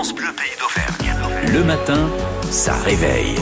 France Bleu Pays d'Auvergne. Le matin, ça réveille.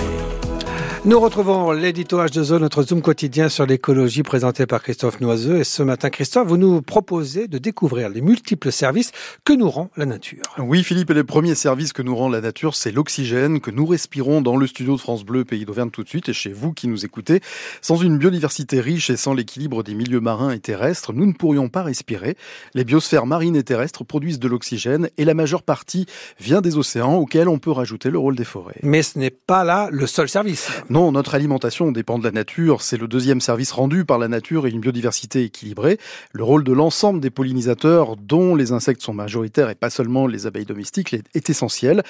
Nous retrouvons l'édito H2O, notre Zoom quotidien sur l'écologie présenté par Christophe Noiseux. Et ce matin, Christophe, vous nous proposez de découvrir les multiples services que nous rend la nature. Oui, Philippe, et le premier service que nous rend la nature, c'est l'oxygène que nous respirons dans le studio de France Bleu, Pays d'Auvergne tout de suite, et chez vous qui nous écoutez. Sans une biodiversité riche et sans l'équilibre des milieux marins et terrestres, nous ne pourrions pas respirer. Les biosphères marines et terrestres produisent de l'oxygène et la majeure partie vient des océans auxquels on peut rajouter le rôle des forêts. Mais ce n'est pas là le seul service. Non, notre alimentation dépend de la nature. C'est le deuxième service rendu par la nature et une biodiversité équilibrée. Le rôle de l'ensemble des pollinisateurs, dont les insectes sont majoritaires et pas seulement les abeilles domestiques, est essentiel.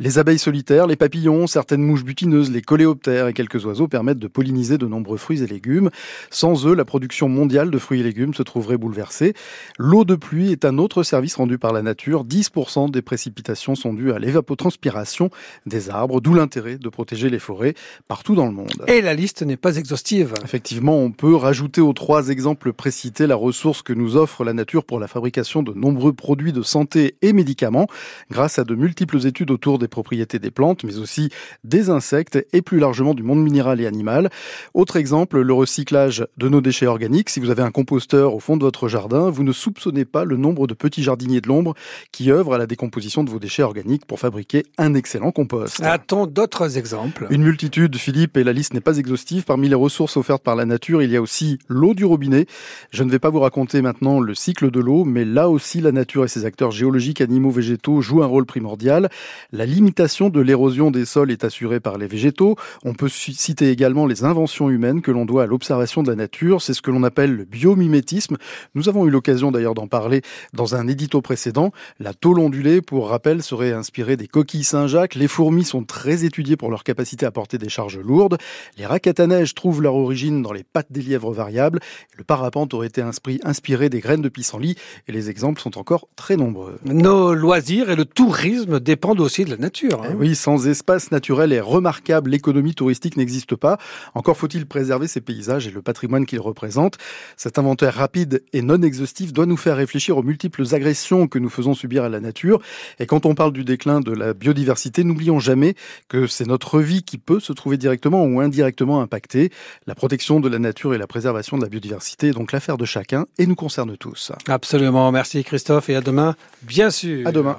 Les abeilles solitaires, les papillons, certaines mouches butineuses, les coléoptères et quelques oiseaux permettent de polliniser de nombreux fruits et légumes. Sans eux, la production mondiale de fruits et légumes se trouverait bouleversée. L'eau de pluie est un autre service rendu par la nature. 10% des précipitations sont dues à l'évapotranspiration des arbres, d'où l'intérêt de protéger les forêts partout dans le monde. Et la liste n'est pas exhaustive. Effectivement, on peut rajouter aux trois exemples précités la ressource que nous offre la nature pour la fabrication de nombreux produits de santé et médicaments, grâce à de multiples études autour des propriétés des plantes, mais aussi des insectes et plus largement du monde minéral et animal. Autre exemple, le recyclage de nos déchets organiques. Si vous avez un composteur au fond de votre jardin, vous ne soupçonnez pas le nombre de petits jardiniers de l'ombre qui œuvrent à la décomposition de vos déchets organiques pour fabriquer un excellent compost. A-t-on d'autres exemples Une multitude, Philippe, et la liste n'est pas exhaustive. Parmi les ressources offertes par la nature, il y a aussi l'eau du robinet. Je ne vais pas vous raconter maintenant le cycle de l'eau, mais là aussi la nature et ses acteurs géologiques, animaux, végétaux jouent un rôle primordial. La limitation de l'érosion des sols est assurée par les végétaux. On peut citer également les inventions humaines que l'on doit à l'observation de la nature. C'est ce que l'on appelle le biomimétisme. Nous avons eu l'occasion d'ailleurs d'en parler dans un édito précédent. La tôle ondulée, pour rappel, serait inspirée des coquilles Saint-Jacques. Les fourmis sont très étudiées pour leur capacité à porter des charges lourdes. Les raquettes à neige trouvent leur origine dans les pattes des lièvres variables. Le parapente aurait été inspiré des graines de pissenlit et les exemples sont encore très nombreux. Nos loisirs et le tourisme dépendent aussi de la nature. Hein. Eh oui, sans espace naturel et remarquable, l'économie touristique n'existe pas. Encore faut-il préserver ces paysages et le patrimoine qu'ils représentent. Cet inventaire rapide et non exhaustif doit nous faire réfléchir aux multiples agressions que nous faisons subir à la nature. Et quand on parle du déclin de la biodiversité, n'oublions jamais que c'est notre vie qui peut se trouver directement ou indirectement impactée. La protection de la nature et la préservation de la biodiversité est donc l'affaire de chacun et nous concerne tous. Absolument. Merci Christophe et à demain, bien sûr. À demain.